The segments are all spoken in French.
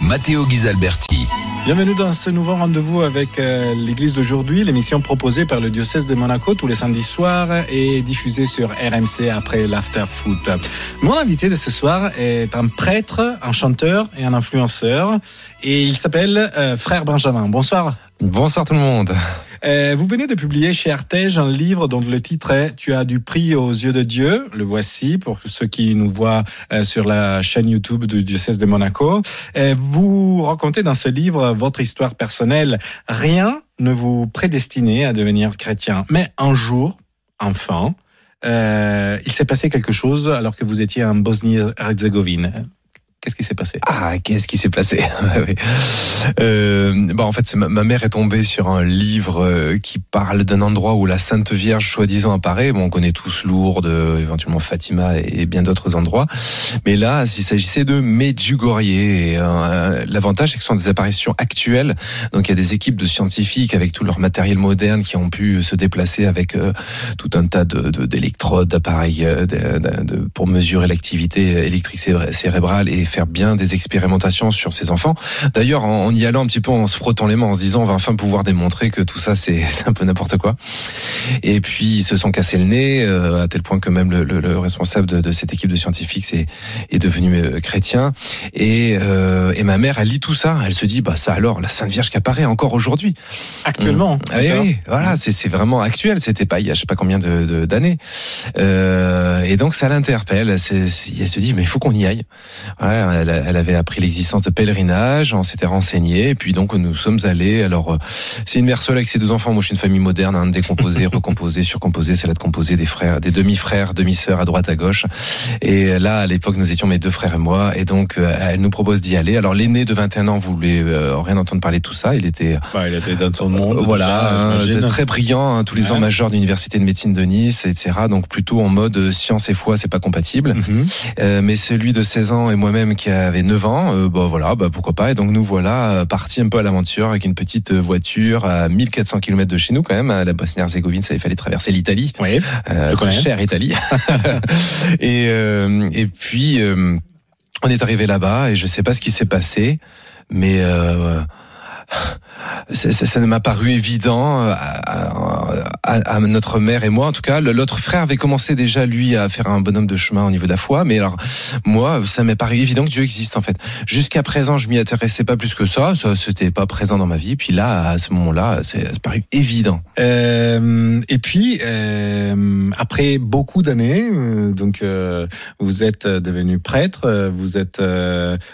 Matteo Ghisalberti. Bienvenue dans ce nouveau rendez-vous avec euh, l'Église d'aujourd'hui, l'émission proposée par le diocèse de Monaco tous les samedis soirs et diffusée sur RMC après l'after foot. Mon invité de ce soir est un prêtre, un chanteur et un influenceur et il s'appelle euh, Frère Benjamin. Bonsoir. Bonsoir tout le monde. Euh, vous venez de publier chez Artege un livre dont le titre est Tu as du prix aux yeux de Dieu. Le voici pour ceux qui nous voient euh, sur la chaîne YouTube du diocèse de Monaco. Euh, vous racontez dans ce livre votre histoire personnelle. Rien ne vous prédestinait à devenir chrétien. Mais un jour, euh, il s'est passé quelque chose alors que vous étiez en Bosnie-Herzégovine. Qu'est-ce qui s'est passé? Ah, qu'est-ce qui s'est passé? Euh, bah, En fait, ma, mère est tombée sur un livre euh, qui parle d'un endroit où la Sainte Vierge soi-disant apparaît. Bon, on connaît tous Lourdes, éventuellement Fatima et bien d'autres endroits. Mais là, il s'agissait de Medjugorje. Euh, L'avantage, c'est que ce sont des apparitions actuelles. Donc, il y a des équipes de scientifiques avec tout leur matériel moderne qui ont pu se déplacer avec euh, tout un tas d'électrodes, de, d'appareils euh, pour mesurer l'activité électrique cérébrale et faire bien des expérimentations sur ces enfants. D'ailleurs, en, en, y allant un petit peu en se frottant les mains, en se disant on va enfin pouvoir démontrer que tout ça c'est un peu n'importe quoi. Et puis ils se sont cassés le nez euh, à tel point que même le, le, le responsable de, de, cette équipe de scientifiques est, est devenu euh, chrétien. Et, euh, et, ma mère, elle lit tout ça, elle se dit bah ça alors la Sainte Vierge qui apparaît encore aujourd'hui. Actuellement. Mmh. Oui, oui, voilà, c'est vraiment actuel. C'était pas il y a je sais pas combien d'années. De, et donc ça l'interpelle. Elle se dit mais il faut qu'on y aille. Voilà, elle, elle, avait appris l'existence de pèlerinage, on s'était renseigné, et puis donc nous sommes allés. Alors c'est une mère seule avec ses deux enfants. Moi, je suis une famille moderne, hein, décomposée, recomposée, surcomposée, salade composée, des frères, des demi-frères, demi-sœurs à droite, à gauche. Et là, à l'époque, nous étions mes deux frères et moi, et donc elle nous propose d'y aller. Alors l'aîné de 21 ans voulait euh, rien entendre parler de tout ça. Il était, bah, il était dans son monde. Euh, voilà, déjà, hein, très brillant, hein, tous les ouais. ans majeur de l'université de médecine de Nice, etc. Donc plutôt en mode science et foi, c'est pas compatible. Mm -hmm. euh, mais celui de 16 ans et moi-même qui avait 9 ans, euh, bah voilà, bah pourquoi pas. Et donc nous voilà partis un peu à l'aventure avec une petite voiture à 1400 km de chez nous quand même. À la Bosnie-Herzégovine, ça il fallait traverser l'Italie. Oui, euh, je connais. Cher Italie. et, euh, et puis euh, on est arrivé là-bas et je sais pas ce qui s'est passé, mais euh, ça, ne m'a paru évident à, à, notre mère et moi. En tout cas, l'autre frère avait commencé déjà lui à faire un bonhomme de chemin au niveau de la foi, mais alors moi, ça m'est paru évident que Dieu existe en fait. Jusqu'à présent, je m'y intéressais pas plus que ça. Ça, c'était pas présent dans ma vie. Puis là, à ce moment-là, c'est paru évident. Euh, et puis euh, après beaucoup d'années, euh, donc vous êtes devenu prêtre, vous êtes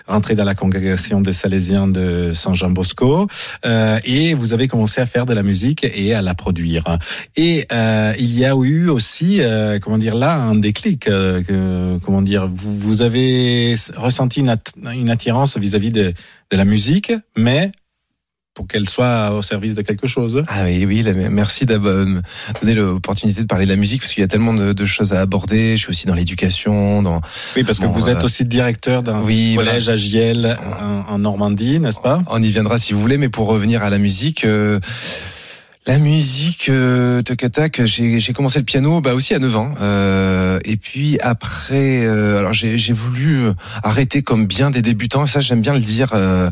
rentré dans la congrégation des Salésiens de Saint Jean Bosco euh, et vous avez commencé à faire de la musique et à la produire. Et euh, il y a eu aussi, euh, comment dire là, un déclic. Que, comment dire, vous, vous avez ressenti une, une attirance vis-à-vis -vis de, de la musique, mais pour qu'elle soit au service de quelque chose. Ah oui, oui, merci de me donner l'opportunité de parler de la musique parce qu'il y a tellement de, de, choses à aborder. Je suis aussi dans l'éducation, dans. Oui, parce que vous êtes euh, aussi directeur d'un oui, collège voilà. à Giel en, en Normandie, n'est-ce pas? On y viendra si vous voulez, mais pour revenir à la musique. Euh, la musique, euh, tac j'ai commencé le piano bah aussi à 9 ans. Euh, et puis après, euh, alors j'ai voulu arrêter comme bien des débutants, et ça j'aime bien le dire, euh,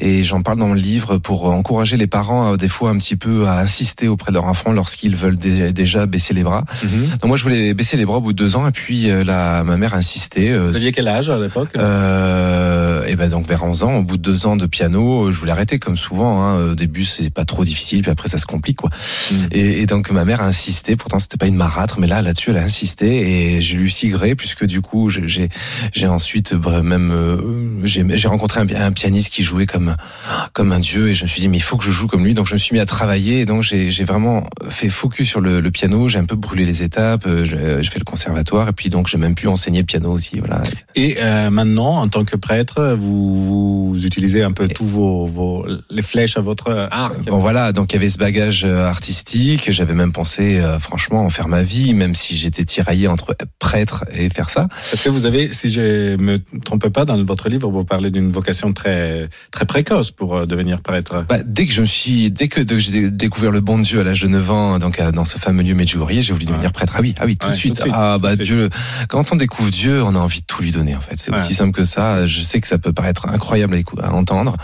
et j'en parle dans le livre pour encourager les parents des fois un petit peu à insister auprès de leur enfant lorsqu'ils veulent déjà baisser les bras. Mm -hmm. Donc moi je voulais baisser les bras au bout de deux ans, et puis euh, la, ma mère a insisté. Vous aviez quel âge à l'époque? Et ben donc vers 11 ans, au bout de deux ans de piano, je voulais arrêter comme souvent. Hein. Au début c'est pas trop difficile, puis après ça se complique complique quoi. Mm. Et, et donc ma mère a insisté. Pourtant c'était pas une marâtre, mais là là-dessus elle a insisté et je lui suis gré puisque du coup j'ai j'ai ensuite bah, même euh, j'ai rencontré un, un pianiste qui jouait comme comme un dieu et je me suis dit mais il faut que je joue comme lui. Donc je me suis mis à travailler et donc j'ai vraiment fait focus sur le, le piano. J'ai un peu brûlé les étapes. euh, Je, je fais le conservatoire et puis donc j'ai même pu enseigner le piano aussi. Voilà. Et euh, maintenant, en tant que prêtre, vous, vous utilisez un peu tous vos, vos les flèches à votre arc. Bon voilà, donc il y avait ce bagage euh, artistique. J'avais même pensé, euh, franchement, en faire ma vie, même si j'étais tiraillé entre être prêtre et faire ça. Parce que vous avez, si je me trompe pas, dans votre livre, vous parlez d'une vocation très très précoce pour euh, devenir prêtre? Bah, dès que je me suis, dès que, j'ai découvert le bon Dieu à l'âge de 9 ans, donc dans ce fameux lieu Medjugorje, j'ai voulu devenir Ouais. prêtre. Ah oui, ah oui, tout Ouais, de suite. tout de suite, ah bah. Dieu, quand on découvre Dieu, on a envie de tout lui donner en fait. C'est Ouais. aussi simple que ça. Je sais que ça peut paraître incroyable à entendre,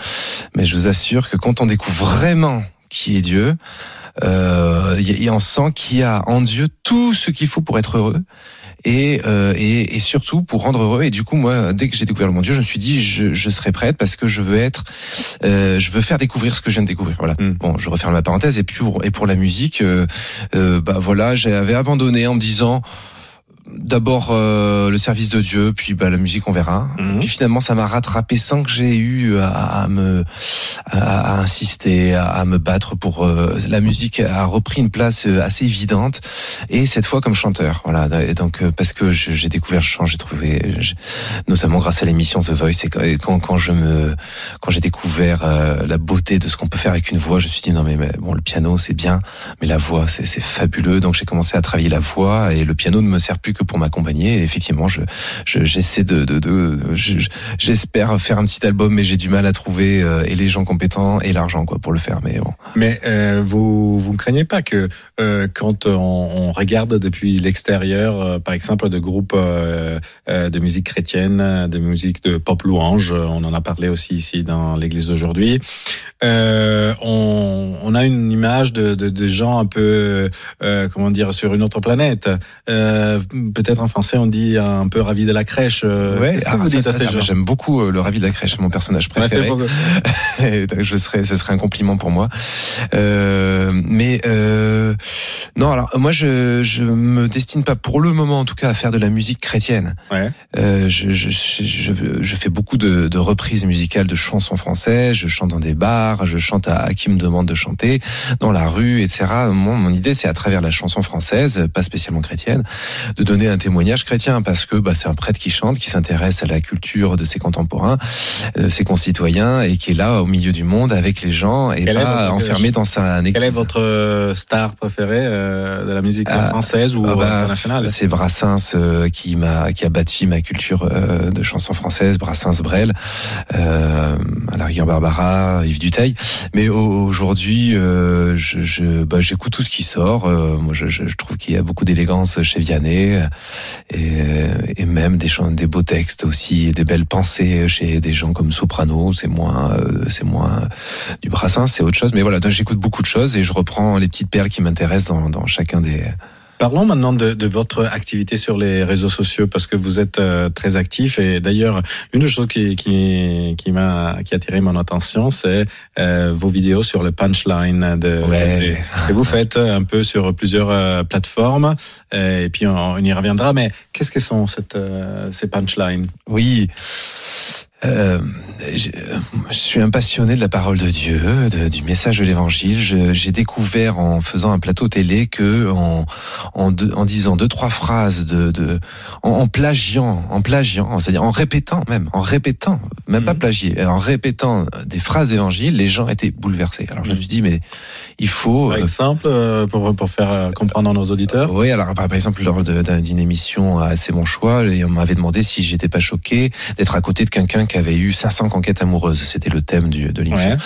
mais je vous assure que quand on découvre vraiment qui est Dieu, euh, y- on sent qu'il y a en Dieu tout ce qu'il faut pour être heureux. Et, euh, et, et surtout pour rendre heureux. Et du coup, moi, dès que j'ai découvert le mon Dieu, je me suis dit, je, je serai prête parce que je veux être, euh, je veux faire découvrir ce que je viens de découvrir. Voilà. Mm. Bon, je referme la parenthèse. Et puis pour, et pour la musique, euh, euh, bah voilà, j'avais abandonné en me disant. D'abord euh, le service de Dieu, puis bah, la musique on verra. Et puis finalement ça m'a rattrapé sans que j'ai eu à, à me à, à insister, à, à me battre pour euh, la musique a repris une place euh, assez évidente et cette fois comme chanteur. Voilà. Et donc euh, parce que je- j'ai découvert le chant, j'ai trouvé j'ai- notamment grâce à l'émission The Voice et quand, quand, je me quand j'ai découvert euh, la beauté de ce qu'on peut faire avec une voix, je me suis dit non mais, mais bon le piano c'est bien, mais la voix c'est c'est fabuleux. Donc j'ai commencé à travailler la voix et le piano ne me sert plus que pour m'accompagner. Effectivement, je je- j'essaie de, de, de je- je- j'espère faire un petit album, mais j'ai du mal à trouver euh, et les gens compétents et l'argent quoi pour le faire. Mais bon. Mais euh, vous vous ne craignez pas que euh, quand on, on regarde depuis l'extérieur, euh, par exemple, de groupes euh, euh, de musique chrétienne, de musique de pop louange, on en a parlé aussi ici dans l'Église d'aujourd'hui, on, on a une image de, de, de gens un peu, comment dire, sur une autre planète. Peut-être en français on dit un peu ravi de la crèche. Euh, que ah, J'aime beaucoup euh, le ravi de la crèche, mon personnage Ça m'a fait préféré. je serais, ce serait un compliment pour moi. Euh, mais euh, non, alors moi je je me destine pas pour le moment en tout cas à faire de la musique chrétienne. Ouais. Euh, je, je, je, je, je fais beaucoup de, de reprises musicales de chansons françaises. Je chante dans des bars, je chante à, à qui me demande de chanter, dans la rue, etc. Mon, mon idée, c'est à travers la chanson française, pas spécialement chrétienne, de donner un témoignage chrétien parce que bah, c'est un prêtre qui chante, qui s'intéresse à la culture de ses contemporains, de ses concitoyens et qui est là au milieu du monde avec les gens et Quel est pas votre- enfermé dans sa Quel est église. votre euh, star préférée euh, de la musique Ah, française ou Ah bah, internationale? C'est Brassens euh, qui m'a qui a bâti ma culture euh, de chansons françaises, Brassens, Brel, euh, à la rigueur Barbara, Yves Duteil. Mais au- aujourd'hui, euh, je, je bah, j'écoute tout ce qui sort. Euh, moi, je, je, je trouve qu'il y a beaucoup d'élégance chez Vianney euh, et, même des beaux textes aussi, et des belles pensées chez des gens comme Soprano. C'est moins euh, c'est moins du Brassens, c'est autre chose. Mais voilà, j'écoute beaucoup de choses et je reprends les petites perles qui m'intéressent dans chacun des Parlons maintenant de, de votre activité sur les réseaux sociaux parce que vous êtes euh, très actif. Et d'ailleurs une des choses qui qui qui m'a qui a attiré mon attention c'est euh, vos vidéos sur le punchline de Ouais. Et vous faites un peu sur plusieurs euh, plateformes. Euh, et puis on, on y reviendra. Mais qu'est-ce que sont cette, euh, ces punchlines? Oui. Euh, je, je suis un passionné de la parole de Dieu, de- du message de l'Évangile. J'ai découvert en faisant un plateau télé que en en, en disant deux trois phrases de, de en, en plagiant, en plagiant, c'est-à-dire en répétant même, en répétant, même pas Mhm. plagier, en répétant des phrases d'évangile, les gens étaient bouleversés. Alors je me suis dit mais il faut par euh, exemple euh, pour pour faire euh, comprendre à nos auditeurs? Oui, alors par exemple lors d'une émission à C'est mon choix, on m'avait demandé si j'étais pas choqué d'être à côté de quelqu'un qui avait eu 500 conquêtes amoureuses. C'était le thème du, de l'émission. Ouais.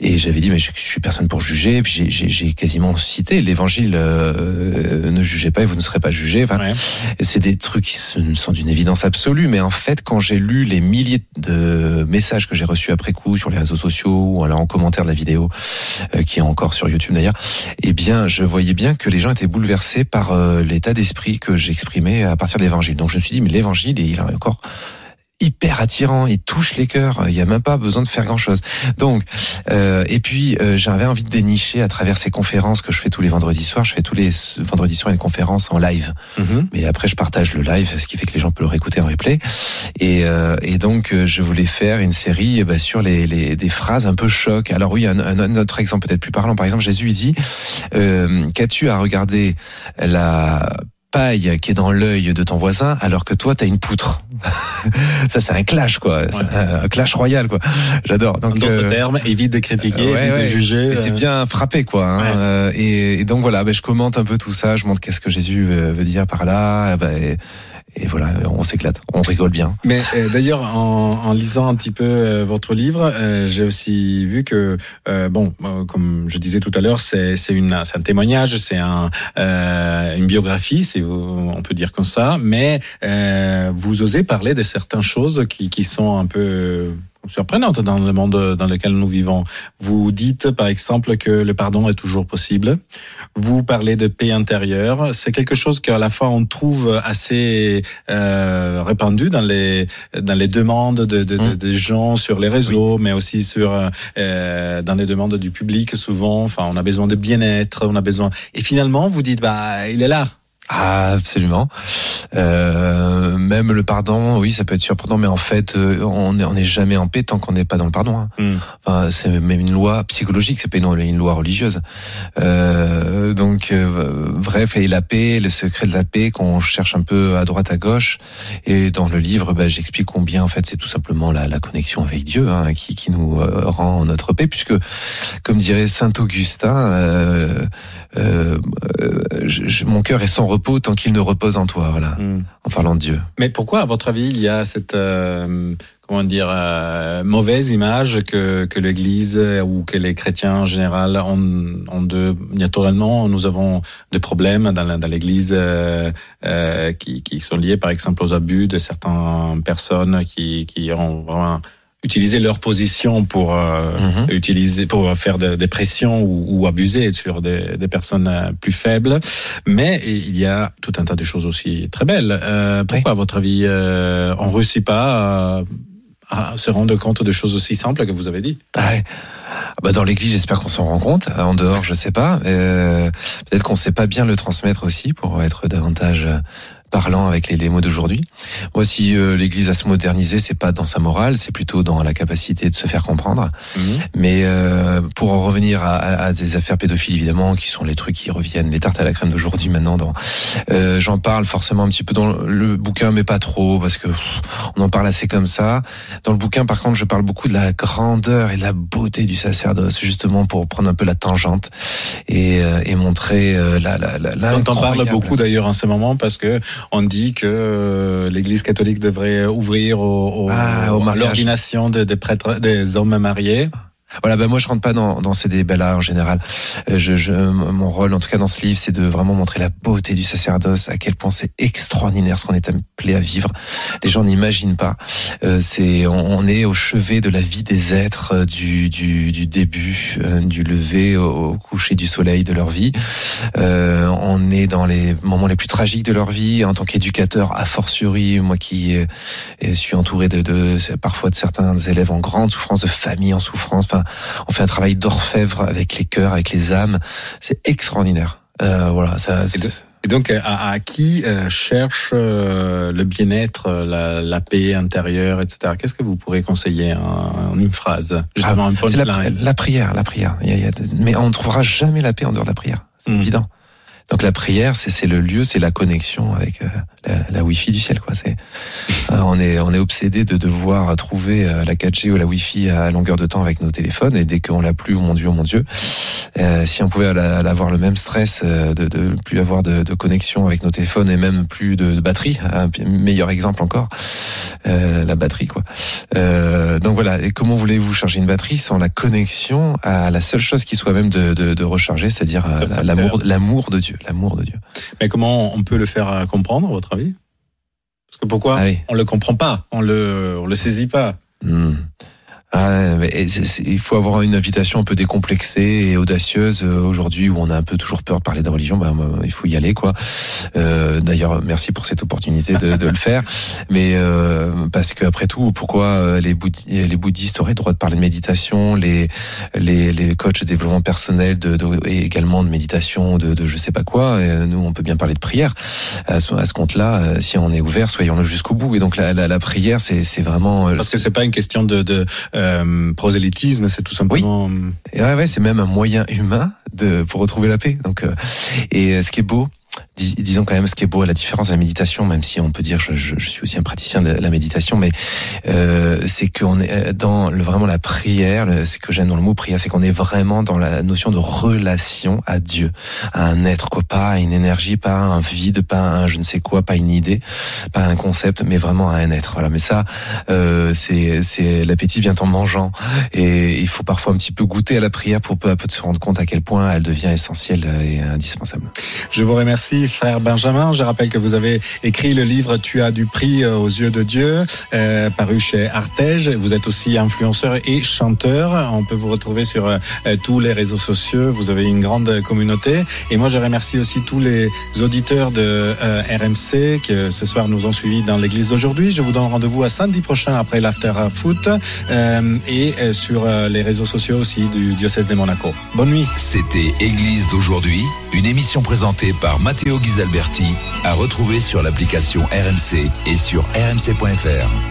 Et j'avais dit mais je, je suis personne pour juger. Puis j'ai- j'ai j'ai quasiment cité l'Évangile euh, ne jugez pas et vous ne serez pas jugés. Enfin, Ouais. C'est des trucs qui sont d'une évidence absolue, mais en fait, quand j'ai lu les milliers de messages que j'ai reçus après coup sur les réseaux sociaux ou alors en commentaire de la vidéo, euh, qui est encore sur YouTube d'ailleurs, eh bien, je voyais bien que les gens étaient bouleversés par euh, l'état d'esprit que j'exprimais à partir de l'Évangile. Donc je me suis dit, mais l'Évangile, il a encore hyper attirant, il touche les cœurs, il n'y a même pas besoin de faire grand-chose. Donc, euh, et puis euh, j'avais envie de dénicher à travers ces conférences que je fais tous les vendredis soirs. Je fais tous les vendredis soirs une conférence en live, Mhm. mais après je partage le live, ce qui fait que les gens peuvent le réécouter en replay. Et, euh, et donc euh, je voulais faire une série eh sur les, les des phrases un peu choc. Alors oui, un, un, un autre exemple peut-être plus parlant. Par exemple, Jésus il dit euh, qu'as-tu à regarder la paille qui est dans l'œil de ton voisin alors que toi t'as une poutre. ça c'est un clash quoi, un, clash royal quoi. J'adore. Donc d'autres euh, termes, évite de critiquer, ouais, évite ouais. de juger. c'est euh, bien frappé quoi. hein. Euh, Et, et donc voilà, ben, je commente un peu tout ça, je montre qu'est-ce que Jésus veut, dire par là. ben, et, et voilà, on s'éclate, on rigole bien. Mais euh, d'ailleurs, en, lisant un petit peu euh, votre livre, euh, j'ai aussi vu que, bon, comme je disais tout à l'heure, c'est un témoignage, c'est un une biographie, on peut dire comme ça. Mais vous osez parler de certaines choses qui sont un peu surprenantes dans le monde dans lequel nous vivons. Vous dites par exemple que le pardon est toujours possible. Vous parlez de paix intérieure. C'est quelque chose qu'à la fois on trouve assez euh, répandu dans les dans les demandes de, de, de- Mm. des gens sur les réseaux, mais aussi sur euh, dans les demandes du public. Souvent, enfin, on a besoin de bien-être, on a besoin. Et finalement, vous dites, bah, il est là. Ah, absolument. Euh, même le pardon, oui, ça peut être surprenant, mais en fait, euh, on n'est jamais en paix tant qu'on n'est pas dans le pardon. hein. Mm. Enfin, c'est même une loi psychologique, c'est pas une, une loi religieuse. Euh, donc, euh, bref, et la paix, le secret de la paix qu'on cherche un peu à droite à gauche. Et dans le livre, bah, j'explique combien en fait c'est tout simplement la, la connexion avec Dieu hein, qui, qui nous euh, rend notre paix, puisque, comme dirait saint Augustin, euh, je- je- mon cœur est sans repos tant qu'il ne repose en toi. Voilà, Mm. en parlant de Dieu. Mais pourquoi, à votre avis, il y a cette euh, comment dire euh, mauvaise image que que l'Église ou que les chrétiens en général ont, ont de naturellement nous avons des problèmes dans dans l'Église euh, qui qui sont liés par exemple aux abus de certaines personnes qui qui ont vraiment utilisé leur position pour euh, Mhm. utiliser pour faire de- des pressions ou, ou abuser sur des, des personnes euh, plus faibles. Mais il y a tout un tas de choses aussi très belles. Euh, pourquoi, à votre avis, euh, on réussit pas à, à se rendre compte de choses aussi simples que vous avez dit? Ouais. Ah bah dans l'église, j'espère qu'on s'en rend compte. En dehors, je sais pas. Euh, Peut-être qu'on sait pas bien le transmettre aussi pour être davantage euh, parlant avec les, les mots d'aujourd'hui. Moi, si euh, l'église a se moderniser, c'est pas dans sa morale, c'est plutôt dans la capacité de se faire comprendre. Mais euh, pour en revenir à, à- à des affaires pédophiles, évidemment, qui sont les trucs qui reviennent, les tartes à la crème d'aujourd'hui maintenant. Dans, euh, j'en parle forcément un petit peu dans le bouquin, mais pas trop parce que pff, on en parle assez comme ça. Dans le bouquin, par contre, je parle beaucoup de la grandeur et de la beauté du sacerdoce, justement pour prendre un peu la tangente et, euh, et montrer euh, la, la, la, On en parle beaucoup d'ailleurs en ce moment parce que on dit que euh, l'Église catholique devrait ouvrir au, au- Ah, au l'ordination de- des prêtres, des hommes mariés. Voilà, ben moi je rentre pas dans, dans ces débats-là en général. Euh, Je, je, mon rôle, en tout cas dans ce livre, c'est de vraiment montrer la beauté du sacerdoce, à quel point c'est extraordinaire ce qu'on est appelé à vivre. Les gens n'imaginent pas. Euh, c'est, on, est au chevet de la vie des êtres euh, du, du, du début, euh, du lever au, coucher du soleil de leur vie. Euh, on est dans les moments les plus tragiques de leur vie. En tant qu'éducateur, a fortiori, moi qui suis entouré de, de parfois de certains élèves en grande souffrance, de familles en souffrance. On fait un travail d'orfèvre avec les cœurs, avec les âmes. C'est extraordinaire. Euh, voilà, ça. Et donc, à, à qui euh, cherche euh, le bien-être, la, la paix intérieure, etc. Qu'est-ce que vous pourrez conseiller en, en une phrase Justement, un Ah, C'est la, la prière, la prière. Il y a- il y a- mais on ne trouvera jamais la paix en dehors de la prière. C'est Mm. évident. Donc la prière, c'est c'est le lieu, c'est la connexion avec euh, la, la Wi-Fi du ciel. Quoi. C'est, euh, on est on est obsédé de devoir trouver euh, la 4G ou la Wi-Fi à longueur de temps avec nos téléphones, et dès qu'on l'a plus, oh mon Dieu, oh mon Dieu. Euh, si on pouvait avoir le même stress de, de plus avoir de, de connexion avec nos téléphones et même plus de, de batterie, un p- meilleur exemple encore, euh, la batterie quoi. Euh, donc voilà. Et comment voulez-vous charger une batterie sans la connexion à la seule chose qui soit même de, de, de recharger, c'est-à-dire l'amour, l'amour de Dieu, l'amour de Dieu. Mais comment on peut le faire euh, comprendre, à votre avis? Parce que pourquoi Allez. on le comprend pas, on le, on le saisit pas? Hmm. Ah, mais il faut avoir une invitation un peu décomplexée et audacieuse euh, aujourd'hui où on a un peu toujours peur de parler de religion. Ben, euh, il faut y aller, quoi. Euh, D'ailleurs, merci pour cette opportunité de, de le faire. Mais euh, parce que après tout, pourquoi euh, les, bouddhi- les bouddhistes auraient le droit de parler de méditation, les les, les coachs de développement personnel, de, de- et également de méditation, de, de je sais pas quoi. Et nous, on peut bien parler de prière. À ce, à ce compte-là, euh, si on est ouvert, soyons-le jusqu'au bout. Et donc la, la, la prière, c'est c'est vraiment euh, Parce que c'est pas une question de, de euh, prosélytisme, c'est tout simplement. Et ouais, ouais, c'est même un moyen humain de pour retrouver la paix. Donc, euh, et euh, ce qui est beau, dis- disons quand même ce qui est beau à la différence de la méditation, même si on peut dire je, je, suis aussi un praticien de la méditation, mais euh, c'est qu'on est euh, dans vraiment la prière. ce que j'aime dans le mot prière, c'est qu'on est vraiment dans la notion de relation à Dieu, à un être, quoi, pas à une énergie, pas à un vide, pas à un je ne sais quoi, pas une idée, pas un concept, mais vraiment à un être. Voilà. Mais ça, euh, c'est l'appétit vient en mangeant. Et il faut parfois un petit peu goûter à la prière pour peu à peu de se rendre compte à quel point elle devient essentielle et indispensable. Je vous remercie, frère Benjamin. Je rappelle que vous avez écrit le livre Tu as du prix euh, aux yeux de Dieu, euh, paru chez Artege. Vous êtes aussi influenceur et chanteur. On peut vous retrouver sur euh, tous les réseaux sociaux. Vous avez une grande communauté. Et moi, je remercie aussi tous les auditeurs de RMC qui ce soir nous ont suivis dans l'église d'aujourd'hui. Je vous donne rendez-vous à samedi prochain après l'after foot et sur les réseaux sociaux aussi du diocèse de Monaco. Bonne nuit. C'était Église d'aujourd'hui, une émission présentée par Matteo Ghisalberti, à retrouver sur l'application RMC et sur rmc.fr.